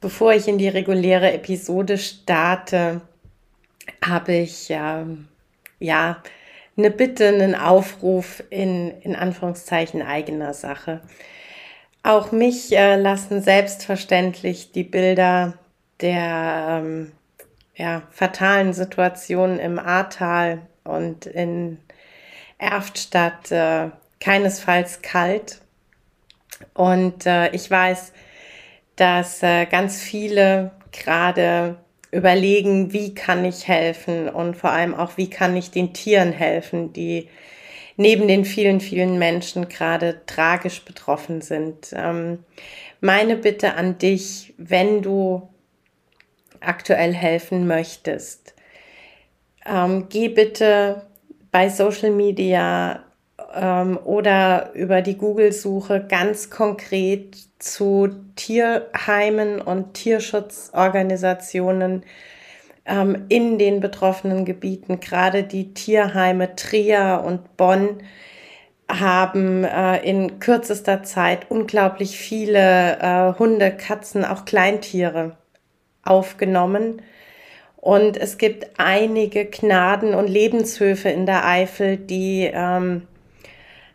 Bevor ich in die reguläre Episode starte, habe ich ähm, ja eine Bitte, einen Aufruf in, in Anführungszeichen eigener Sache. Auch mich äh, lassen selbstverständlich die Bilder der ähm, ja, fatalen Situationen im Ahrtal und in Erftstadt äh, keinesfalls kalt. Und äh, ich weiß, dass äh, ganz viele gerade überlegen, wie kann ich helfen und vor allem auch, wie kann ich den Tieren helfen, die neben den vielen, vielen Menschen gerade tragisch betroffen sind. Ähm, meine Bitte an dich, wenn du aktuell helfen möchtest, ähm, geh bitte bei Social Media ähm, oder über die Google-Suche ganz konkret zu Tierheimen und Tierschutzorganisationen ähm, in den betroffenen Gebieten. Gerade die Tierheime Trier und Bonn haben äh, in kürzester Zeit unglaublich viele äh, Hunde, Katzen, auch Kleintiere aufgenommen. Und es gibt einige Gnaden- und Lebenshöfe in der Eifel, die ähm,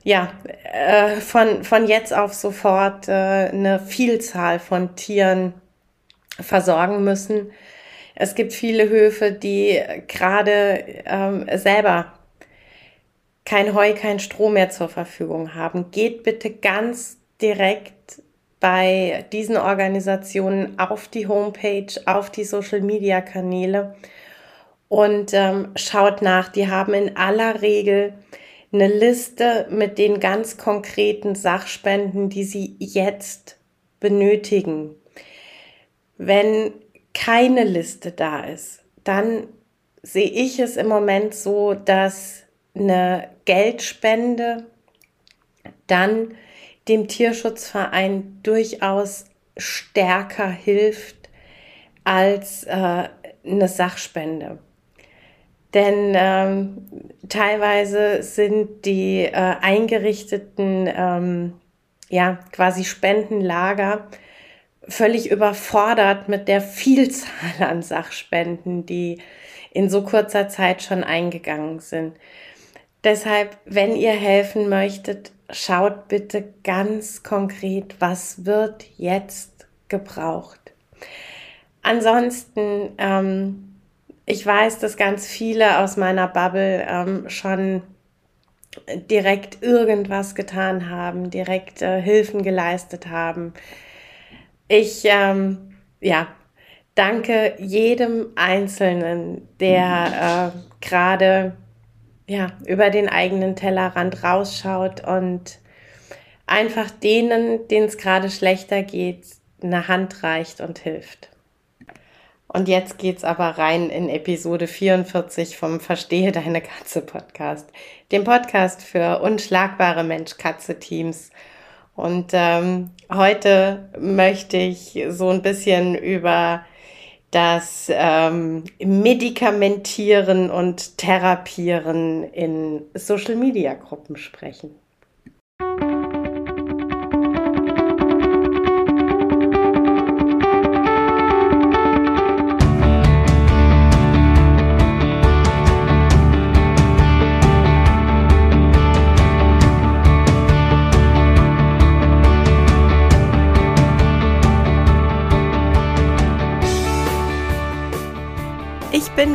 ja, äh, von, von jetzt auf sofort äh, eine Vielzahl von Tieren versorgen müssen. Es gibt viele Höfe, die gerade ähm, selber kein Heu, kein Stroh mehr zur Verfügung haben. Geht bitte ganz direkt bei diesen Organisationen auf die Homepage, auf die Social-Media-Kanäle und ähm, schaut nach. Die haben in aller Regel eine Liste mit den ganz konkreten Sachspenden, die Sie jetzt benötigen. Wenn keine Liste da ist, dann sehe ich es im Moment so, dass eine Geldspende dann dem Tierschutzverein durchaus stärker hilft als äh, eine Sachspende. Denn ähm, teilweise sind die äh, eingerichteten, ähm, ja, quasi Spendenlager völlig überfordert mit der Vielzahl an Sachspenden, die in so kurzer Zeit schon eingegangen sind. Deshalb, wenn ihr helfen möchtet, schaut bitte ganz konkret, was wird jetzt gebraucht. Ansonsten ähm, ich weiß, dass ganz viele aus meiner Bubble ähm, schon direkt irgendwas getan haben, direkt äh, Hilfen geleistet haben. Ich, ähm, ja, danke jedem Einzelnen, der äh, gerade ja, über den eigenen Tellerrand rausschaut und einfach denen, denen es gerade schlechter geht, eine Hand reicht und hilft. Und jetzt geht's aber rein in Episode 44 vom Verstehe deine Katze Podcast, dem Podcast für unschlagbare Mensch-Katze-Teams. Und ähm, heute möchte ich so ein bisschen über das ähm, Medikamentieren und Therapieren in Social-Media-Gruppen sprechen.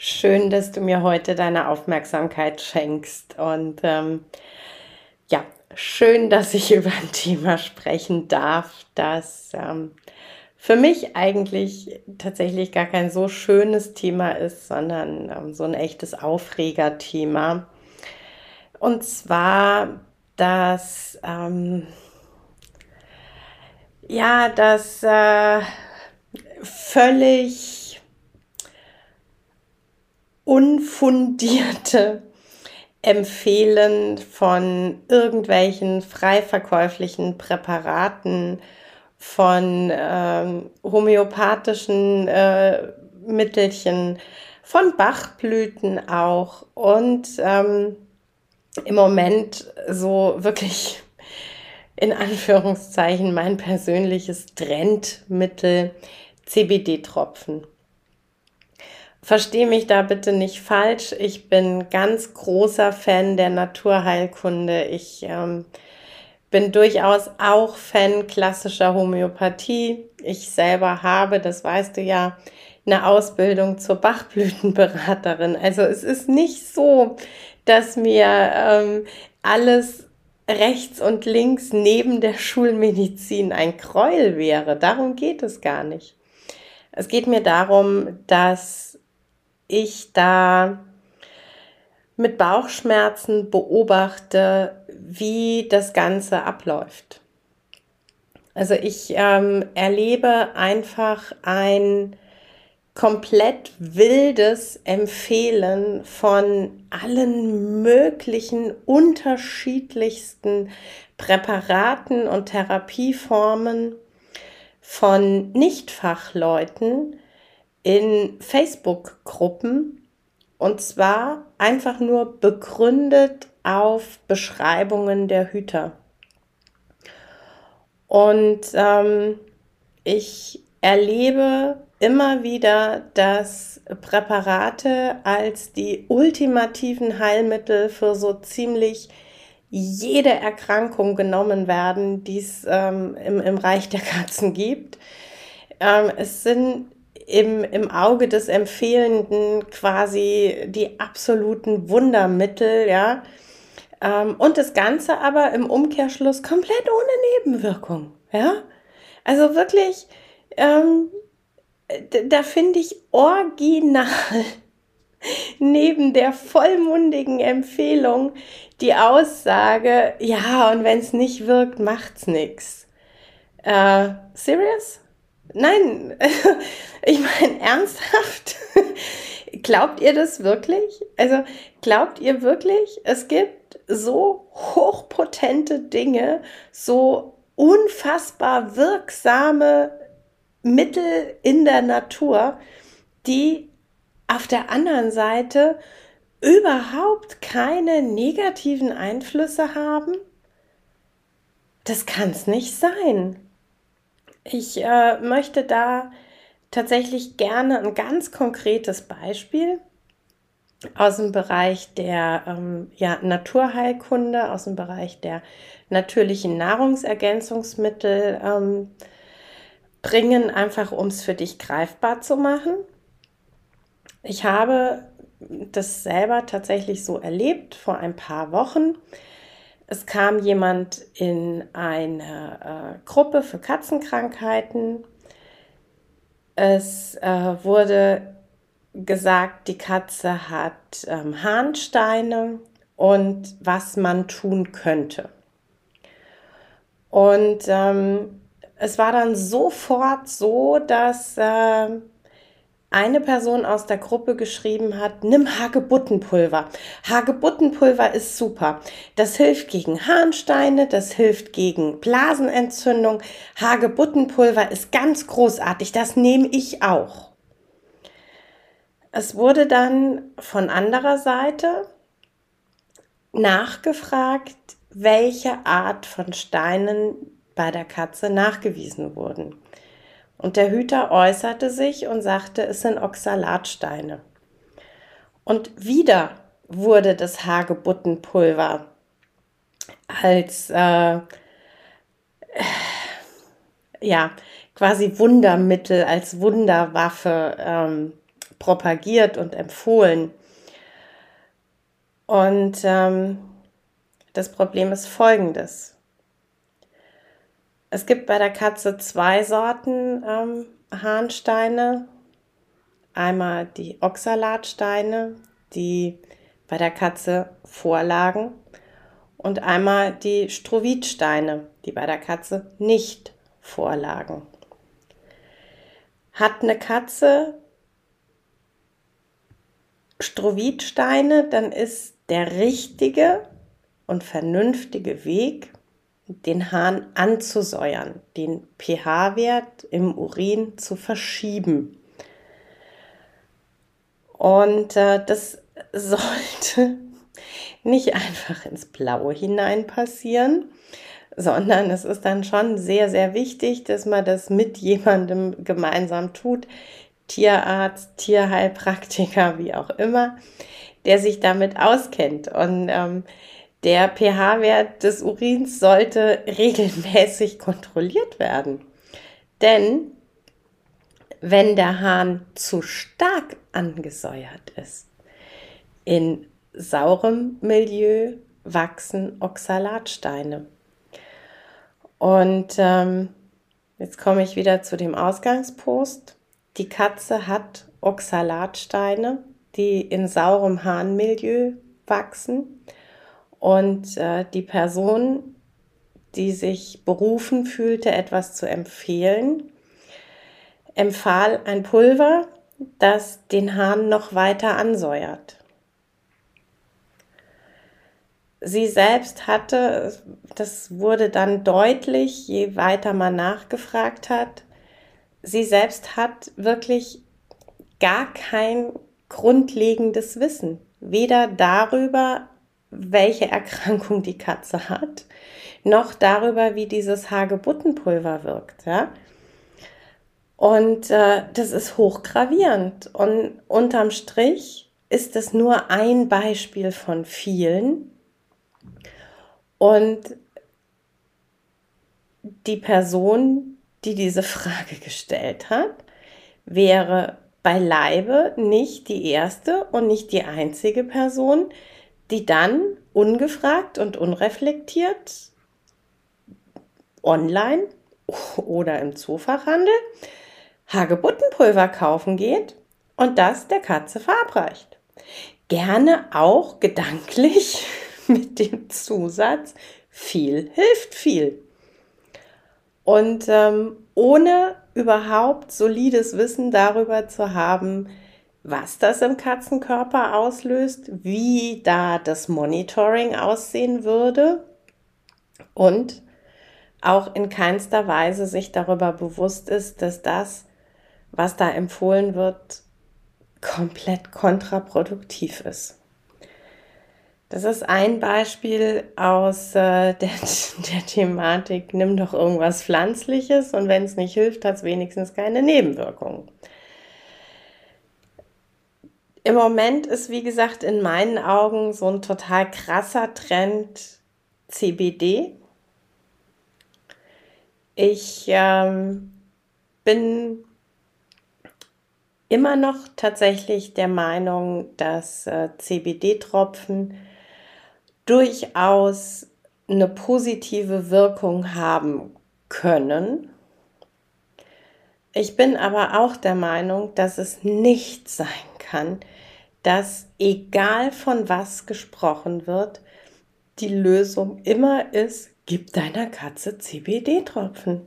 Schön, dass du mir heute deine Aufmerksamkeit schenkst. Und ähm, ja, schön, dass ich über ein Thema sprechen darf, das ähm, für mich eigentlich tatsächlich gar kein so schönes Thema ist, sondern ähm, so ein echtes Aufregerthema. Und zwar dass ähm, ja, das äh, völlig unfundierte Empfehlen von irgendwelchen frei verkäuflichen Präparaten, von ähm, homöopathischen äh, Mittelchen, von Bachblüten auch und ähm, im Moment so wirklich in Anführungszeichen mein persönliches Trendmittel CBD-Tropfen. Verstehe mich da bitte nicht falsch. Ich bin ganz großer Fan der Naturheilkunde. Ich ähm, bin durchaus auch Fan klassischer Homöopathie. Ich selber habe, das weißt du ja, eine Ausbildung zur Bachblütenberaterin. Also es ist nicht so, dass mir ähm, alles rechts und links neben der Schulmedizin ein Gräuel wäre. Darum geht es gar nicht. Es geht mir darum, dass ich da mit Bauchschmerzen beobachte, wie das Ganze abläuft. Also ich ähm, erlebe einfach ein komplett wildes Empfehlen von allen möglichen unterschiedlichsten Präparaten und Therapieformen von Nichtfachleuten in Facebook-Gruppen und zwar einfach nur begründet auf Beschreibungen der Hüter. Und ähm, ich erlebe immer wieder, dass Präparate als die ultimativen Heilmittel für so ziemlich jede Erkrankung genommen werden, die es ähm, im, im Reich der Katzen gibt. Ähm, es sind im, im Auge des Empfehlenden quasi die absoluten Wundermittel, ja. Ähm, und das Ganze aber im Umkehrschluss komplett ohne Nebenwirkung, ja. Also wirklich, ähm, da finde ich original neben der vollmundigen Empfehlung die Aussage, ja, und wenn es nicht wirkt, macht's nix. Äh, serious? Nein, ich meine ernsthaft. glaubt ihr das wirklich? Also glaubt ihr wirklich, es gibt so hochpotente Dinge, so unfassbar wirksame Mittel in der Natur, die auf der anderen Seite überhaupt keine negativen Einflüsse haben? Das kann es nicht sein. Ich äh, möchte da tatsächlich gerne ein ganz konkretes Beispiel aus dem Bereich der ähm, ja, Naturheilkunde, aus dem Bereich der natürlichen Nahrungsergänzungsmittel ähm, bringen, einfach um es für dich greifbar zu machen. Ich habe das selber tatsächlich so erlebt vor ein paar Wochen. Es kam jemand in eine äh, Gruppe für Katzenkrankheiten. Es äh, wurde gesagt, die Katze hat ähm, Harnsteine und was man tun könnte. Und ähm, es war dann sofort so, dass äh, eine Person aus der Gruppe geschrieben hat, nimm Hagebuttenpulver. Hagebuttenpulver ist super. Das hilft gegen Harnsteine, das hilft gegen Blasenentzündung. Hagebuttenpulver ist ganz großartig, das nehme ich auch. Es wurde dann von anderer Seite nachgefragt, welche Art von Steinen bei der Katze nachgewiesen wurden. Und der Hüter äußerte sich und sagte, es sind Oxalatsteine. Und wieder wurde das Hagebuttenpulver als äh, ja quasi Wundermittel, als Wunderwaffe ähm, propagiert und empfohlen. Und ähm, das Problem ist folgendes. Es gibt bei der Katze zwei Sorten ähm, Harnsteine. Einmal die Oxalatsteine, die bei der Katze vorlagen. und einmal die Strovidsteine, die bei der Katze nicht vorlagen. Hat eine Katze Strovidsteine, dann ist der richtige und vernünftige Weg, den Hahn anzusäuern, den pH-Wert im Urin zu verschieben. Und äh, das sollte nicht einfach ins Blaue hinein passieren, sondern es ist dann schon sehr, sehr wichtig, dass man das mit jemandem gemeinsam tut, Tierarzt, Tierheilpraktiker, wie auch immer, der sich damit auskennt. Und ähm, der pH-Wert des Urins sollte regelmäßig kontrolliert werden. Denn wenn der Hahn zu stark angesäuert ist, in saurem Milieu wachsen Oxalatsteine. Und ähm, jetzt komme ich wieder zu dem Ausgangspost. Die Katze hat Oxalatsteine, die in saurem Harnmilieu wachsen. Und äh, die Person, die sich berufen fühlte, etwas zu empfehlen, empfahl ein Pulver, das den Hahn noch weiter ansäuert. Sie selbst hatte, das wurde dann deutlich, je weiter man nachgefragt hat, sie selbst hat wirklich gar kein grundlegendes Wissen, weder darüber, welche Erkrankung die Katze hat, noch darüber, wie dieses Hagebuttenpulver wirkt. Ja? Und äh, das ist hochgravierend. Und unterm Strich ist es nur ein Beispiel von vielen. Und die Person, die diese Frage gestellt hat, wäre beileibe nicht die erste und nicht die einzige Person, die dann ungefragt und unreflektiert online oder im Zoofachhandel Hagebuttenpulver kaufen geht und das der Katze verabreicht. Gerne auch gedanklich mit dem Zusatz, viel hilft viel. Und ähm, ohne überhaupt solides Wissen darüber zu haben, was das im Katzenkörper auslöst, wie da das Monitoring aussehen würde und auch in keinster Weise sich darüber bewusst ist, dass das, was da empfohlen wird, komplett kontraproduktiv ist. Das ist ein Beispiel aus äh, der, der Thematik, nimm doch irgendwas Pflanzliches und wenn es nicht hilft, hat es wenigstens keine Nebenwirkungen. Im Moment ist, wie gesagt, in meinen Augen so ein total krasser Trend CBD. Ich ähm, bin immer noch tatsächlich der Meinung, dass äh, CBD-Tropfen durchaus eine positive Wirkung haben können. Ich bin aber auch der Meinung, dass es nicht sein kann, dass egal von was gesprochen wird, die Lösung immer ist, gib deiner Katze CBD-Tropfen.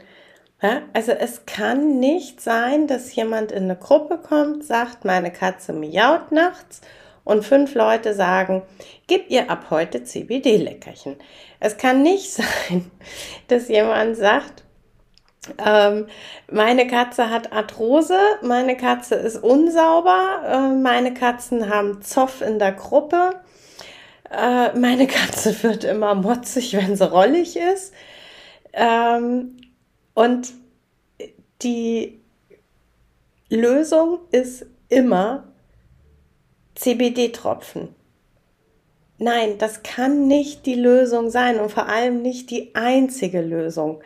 Ja, also es kann nicht sein, dass jemand in eine Gruppe kommt, sagt, meine Katze miaut nachts und fünf Leute sagen, gib ihr ab heute CBD-Leckerchen. Es kann nicht sein, dass jemand sagt, ähm, meine Katze hat Arthrose, meine Katze ist unsauber, äh, meine Katzen haben Zoff in der Gruppe, äh, meine Katze wird immer motzig, wenn sie rollig ist. Ähm, und die Lösung ist immer CBD-Tropfen. Nein, das kann nicht die Lösung sein und vor allem nicht die einzige Lösung.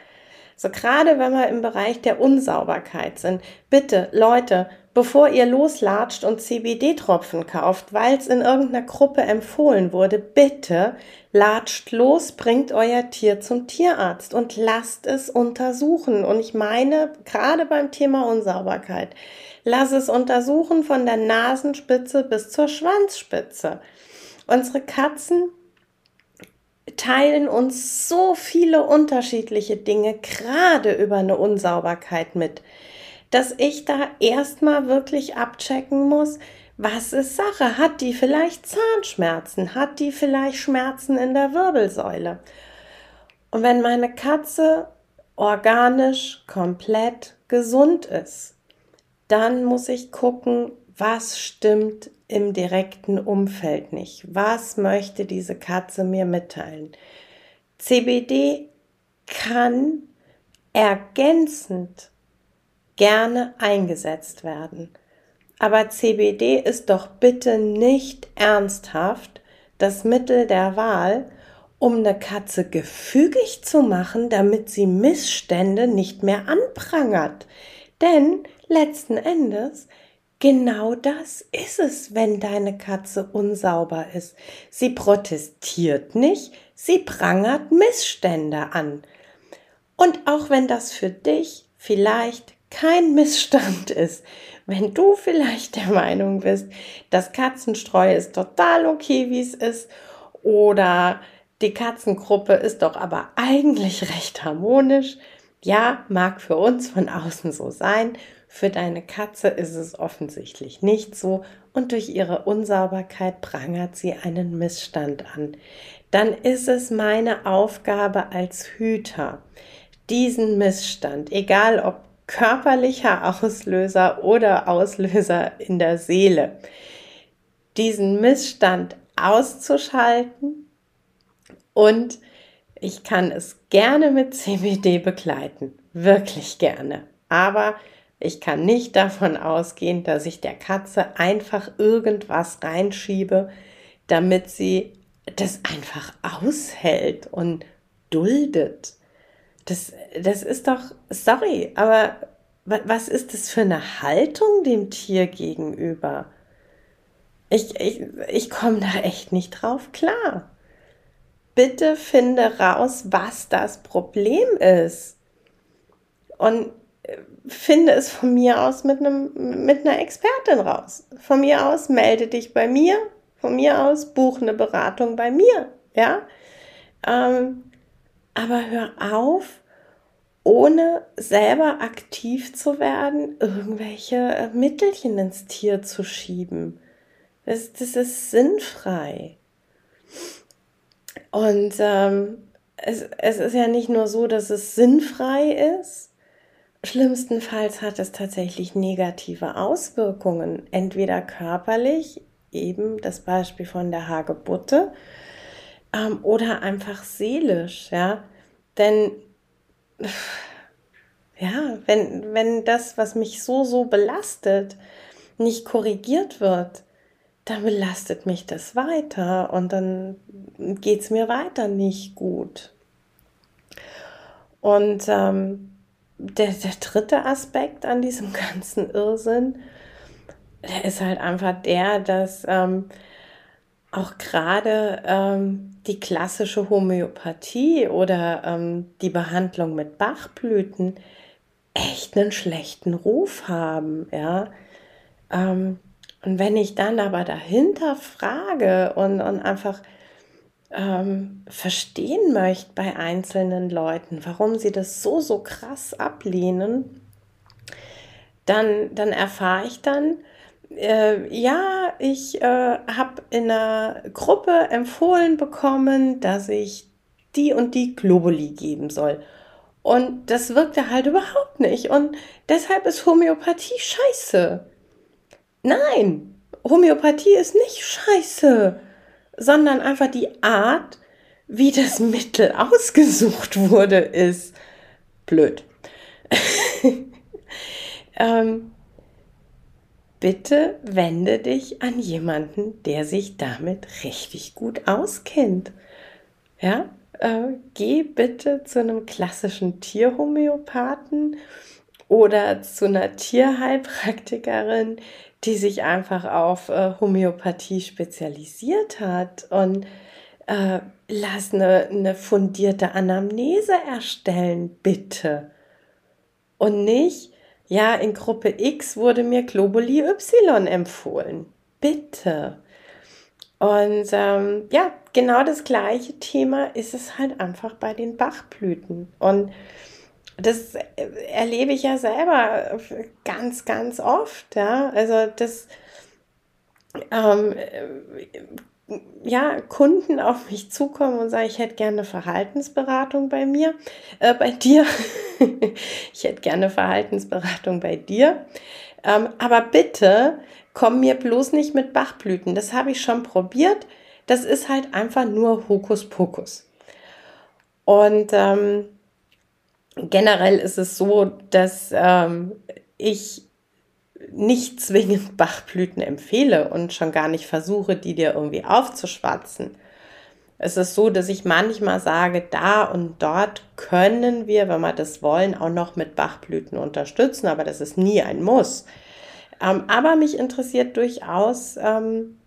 So gerade wenn wir im Bereich der Unsauberkeit sind. Bitte, Leute, bevor ihr loslatscht und CBD-Tropfen kauft, weil es in irgendeiner Gruppe empfohlen wurde, bitte latscht los, bringt euer Tier zum Tierarzt und lasst es untersuchen. Und ich meine, gerade beim Thema Unsauberkeit, lass es untersuchen von der Nasenspitze bis zur Schwanzspitze. Unsere Katzen teilen uns so viele unterschiedliche Dinge gerade über eine Unsauberkeit mit, dass ich da erstmal wirklich abchecken muss, was ist Sache? Hat die vielleicht Zahnschmerzen? Hat die vielleicht Schmerzen in der Wirbelsäule? Und wenn meine Katze organisch komplett gesund ist, dann muss ich gucken, was stimmt im direkten Umfeld nicht. Was möchte diese Katze mir mitteilen? CBD kann ergänzend gerne eingesetzt werden. Aber CBD ist doch bitte nicht ernsthaft das Mittel der Wahl, um eine Katze gefügig zu machen, damit sie Missstände nicht mehr anprangert. Denn letzten Endes Genau das ist es, wenn deine Katze unsauber ist. Sie protestiert nicht, sie prangert Missstände an. Und auch wenn das für dich vielleicht kein Missstand ist, wenn du vielleicht der Meinung bist, das Katzenstreu ist total okay, wie es ist, oder die Katzengruppe ist doch aber eigentlich recht harmonisch, ja, mag für uns von außen so sein, für deine Katze ist es offensichtlich nicht so und durch ihre Unsauberkeit prangert sie einen Missstand an. Dann ist es meine Aufgabe als Hüter, diesen Missstand, egal ob körperlicher Auslöser oder Auslöser in der Seele, diesen Missstand auszuschalten und ich kann es gerne mit CBD begleiten, wirklich gerne. Aber ich kann nicht davon ausgehen, dass ich der Katze einfach irgendwas reinschiebe, damit sie das einfach aushält und duldet. Das, das ist doch, sorry, aber was ist das für eine Haltung dem Tier gegenüber? Ich, ich, ich komme da echt nicht drauf klar. Bitte finde raus, was das Problem ist. Und finde es von mir aus mit, einem, mit einer Expertin raus. Von mir aus melde dich bei mir. Von mir aus buche eine Beratung bei mir. Ja? Ähm, aber hör auf, ohne selber aktiv zu werden, irgendwelche äh, Mittelchen ins Tier zu schieben. Das, das ist sinnfrei. Und ähm, es, es ist ja nicht nur so, dass es sinnfrei ist, Schlimmstenfalls hat es tatsächlich negative Auswirkungen, entweder körperlich, eben das Beispiel von der Hagebutte, ähm, oder einfach seelisch, ja. Denn ja, wenn, wenn das, was mich so, so belastet, nicht korrigiert wird, dann belastet mich das weiter und dann geht es mir weiter nicht gut. Und ähm, der, der dritte Aspekt an diesem ganzen Irrsinn, der ist halt einfach der, dass ähm, auch gerade ähm, die klassische Homöopathie oder ähm, die Behandlung mit Bachblüten echt einen schlechten Ruf haben, ja. Ähm, und wenn ich dann aber dahinter frage und, und einfach ähm, verstehen möchte bei einzelnen Leuten, warum sie das so, so krass ablehnen, dann, dann erfahre ich dann, äh, ja, ich äh, habe in einer Gruppe empfohlen bekommen, dass ich die und die Globuli geben soll. Und das wirkte halt überhaupt nicht. Und deshalb ist Homöopathie scheiße. Nein, Homöopathie ist nicht scheiße sondern einfach die Art, wie das Mittel ausgesucht wurde, ist blöd. ähm, bitte wende dich an jemanden, der sich damit richtig gut auskennt. Ja, äh, geh bitte zu einem klassischen Tierhomöopathen oder zu einer Tierheilpraktikerin, die sich einfach auf äh, Homöopathie spezialisiert hat und äh, lass eine, eine fundierte Anamnese erstellen, bitte. Und nicht, ja, in Gruppe X wurde mir Globuli Y empfohlen. Bitte. Und ähm, ja, genau das gleiche Thema ist es halt einfach bei den Bachblüten. Und das erlebe ich ja selber ganz, ganz oft. Ja, also das ähm, ja, Kunden auf mich zukommen und sagen, ich hätte gerne Verhaltensberatung bei mir, äh, bei dir. ich hätte gerne Verhaltensberatung bei dir. Ähm, aber bitte komm mir bloß nicht mit Bachblüten. Das habe ich schon probiert. Das ist halt einfach nur Hokuspokus. Und ähm, generell ist es so, dass ähm, ich nicht zwingend Bachblüten empfehle und schon gar nicht versuche, die dir irgendwie aufzuschwatzen. Es ist so, dass ich manchmal sage, da und dort können wir, wenn wir das wollen, auch noch mit Bachblüten unterstützen, aber das ist nie ein Muss. Ähm, aber mich interessiert durchaus ähm,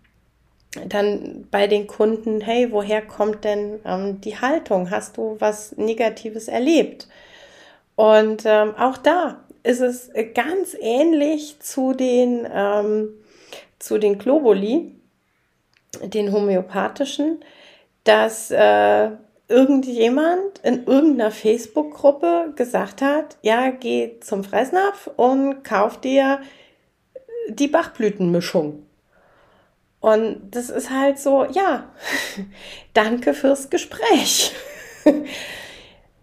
dann bei den Kunden, hey, woher kommt denn ähm, die Haltung? Hast du was Negatives erlebt? Und ähm, auch da ist es ganz ähnlich zu den, ähm, zu den Globuli, den homöopathischen, dass äh, irgendjemand in irgendeiner Facebook-Gruppe gesagt hat, ja, geh zum Fressnapf und kauf dir die Bachblütenmischung. Und das ist halt so, ja, danke fürs Gespräch.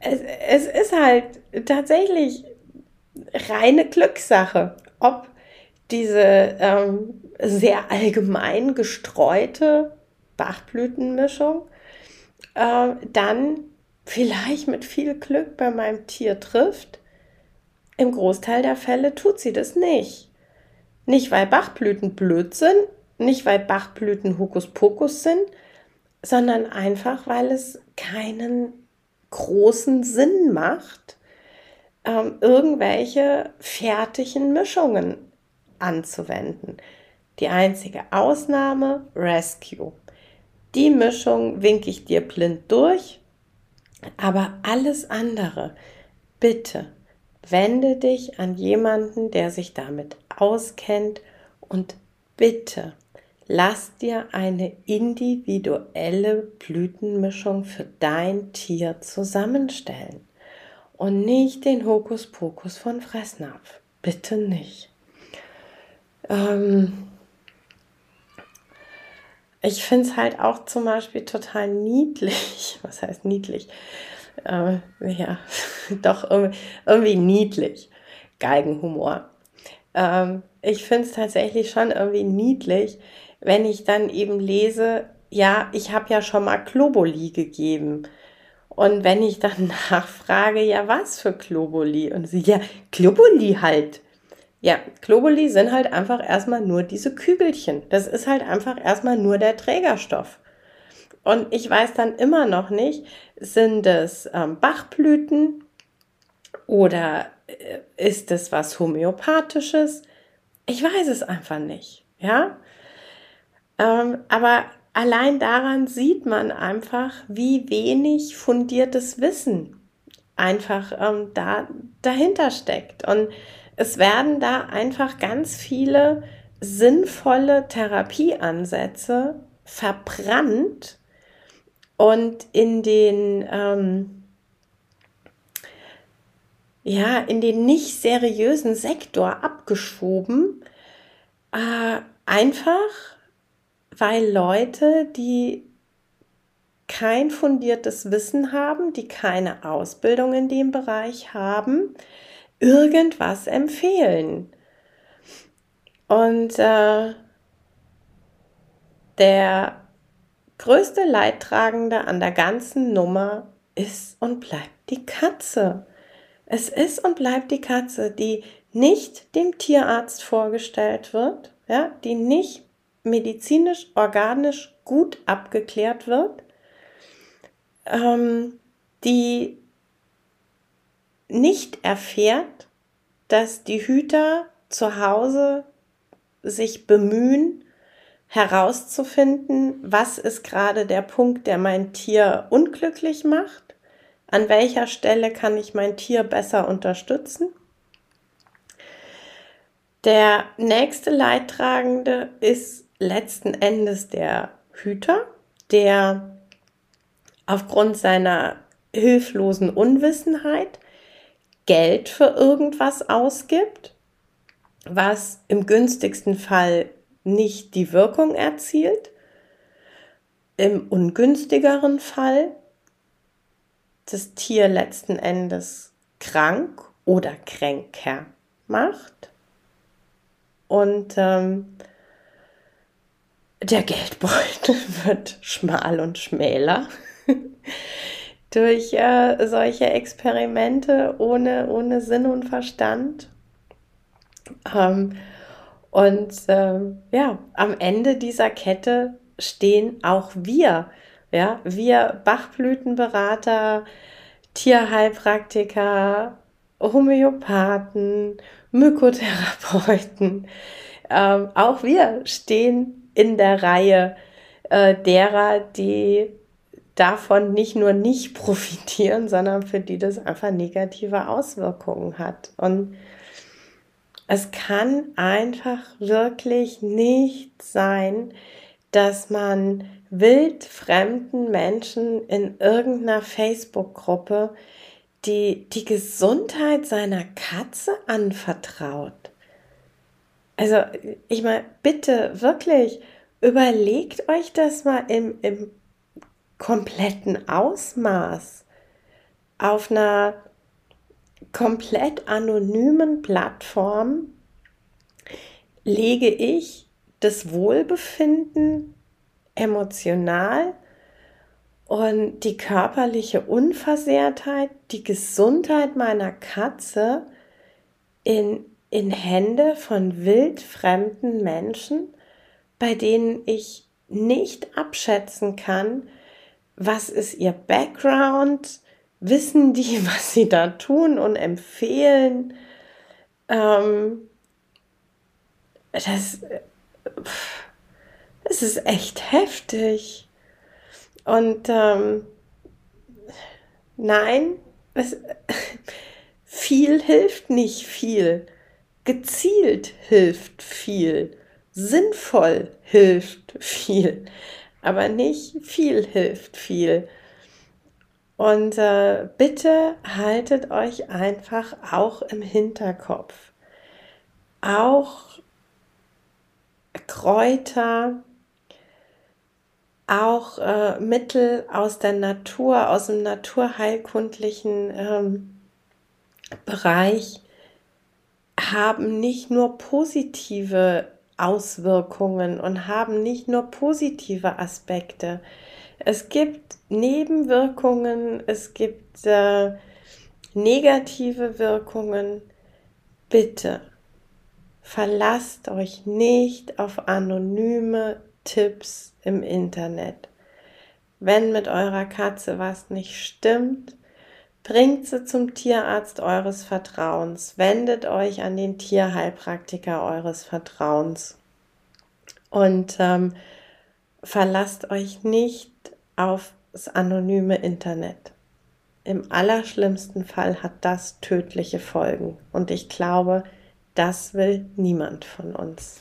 es, es ist halt tatsächlich reine Glückssache, ob diese ähm, sehr allgemein gestreute Bachblütenmischung äh, dann vielleicht mit viel Glück bei meinem Tier trifft. Im Großteil der Fälle tut sie das nicht. Nicht, weil Bachblüten blöd sind, nicht, weil Bachblüten Hokuspokus sind, sondern einfach, weil es keinen großen Sinn macht, ähm, irgendwelche fertigen Mischungen anzuwenden. Die einzige Ausnahme, Rescue. Die Mischung winke ich dir blind durch, aber alles andere, bitte wende dich an jemanden, der sich damit auskennt und bitte lass dir eine individuelle Blütenmischung für dein Tier zusammenstellen und nicht den Hokuspokus von Fressnapf. Bitte nicht. Ähm ich finde es halt auch zum Beispiel total niedlich. Was heißt niedlich? Äh, ja, doch irgendwie, niedlich. Geigenhumor. Ähm, ich finde es tatsächlich schon irgendwie niedlich, wenn ich dann eben lese, ja, ich habe ja schon mal Globuli gegeben. Und wenn ich dann nachfrage, ja, was für Globuli? Und sie, ja, Globuli halt. Ja, Globuli sind halt einfach erstmal nur diese Kügelchen. Das ist halt einfach erstmal nur der Trägerstoff. Und ich weiß dann immer noch nicht, sind es ähm, Bachblüten oder äh, ist es was Homöopathisches? Ich weiß es einfach nicht. Ja, ähm, aber allein daran sieht man einfach, wie wenig fundiertes Wissen einfach ähm, da dahinter steckt. Und es werden da einfach ganz viele sinnvolle Therapieansätze verbrannt und in den ähm, ja in den nicht seriösen Sektor abgeschoben, äh, einfach weil Leute, die kein fundiertes Wissen haben, die keine Ausbildung in dem Bereich haben, irgendwas empfehlen. Und äh, der größte Leidtragende an der ganzen Nummer ist und bleibt die Katze. Es ist und bleibt die Katze, die nicht dem Tierarzt vorgestellt wird, ja, die nicht medizinisch, organisch gut abgeklärt wird, ähm, die nicht erfährt, dass die Hüter zu Hause sich bemühen, herauszufinden, was ist gerade der Punkt, der mein Tier unglücklich macht, an welcher Stelle kann ich mein Tier besser unterstützen. Der nächste Leidtragende ist letzten Endes der Hüter, der aufgrund seiner hilflosen Unwissenheit Geld für irgendwas ausgibt, was im günstigsten Fall nicht die Wirkung erzielt, im ungünstigeren Fall das Tier letzten Endes krank oder kränker macht. Und ähm, der Geldbeutel wird schmal und schmäler durch äh, solche Experimente ohne, ohne Sinn und Verstand. Ähm, und ähm, ja, am Ende dieser Kette stehen auch wir, ja, wir Bachblütenberater, Tierheilpraktiker, Homöopathen, Mykotherapeuten, ähm, auch wir stehen in der Reihe äh, derer, die davon nicht nur nicht profitieren, sondern für die das einfach negative Auswirkungen hat. Und es kann einfach wirklich nicht sein, dass man wild fremden Menschen in irgendeiner Facebook-Gruppe die, die Gesundheit seiner Katze anvertraut. Also, ich meine, bitte wirklich überlegt euch das mal im, im kompletten Ausmaß. Auf einer komplett anonymen Plattform lege ich das Wohlbefinden emotional und die körperliche Unversehrtheit, die Gesundheit meiner Katze in, in Hände von wildfremden Menschen, bei denen ich nicht abschätzen kann, was ist ihr Background, wissen die, was sie da tun und empfehlen. Ähm, das, das ist echt heftig. Und ähm, nein, es, viel hilft nicht viel. Gezielt hilft viel. Sinnvoll hilft viel. Aber nicht viel hilft viel. Und äh, bitte haltet euch einfach auch im Hinterkopf. Auch Kräuter, auch äh, Mittel aus der Natur, aus dem naturheilkundlichen ähm, Bereich haben nicht nur positive Auswirkungen und haben nicht nur positive Aspekte. Es gibt Nebenwirkungen, es gibt äh, negative Wirkungen. Bitte verlasst euch nicht auf anonyme Tipps im Internet. Wenn mit eurer Katze was nicht stimmt, bringt sie zum Tierarzt eures Vertrauens, wendet euch an den Tierheilpraktiker eures Vertrauens und ähm, verlasst euch nicht auf das anonyme Internet. Im allerschlimmsten Fall hat das tödliche Folgen und ich glaube, das will niemand von uns.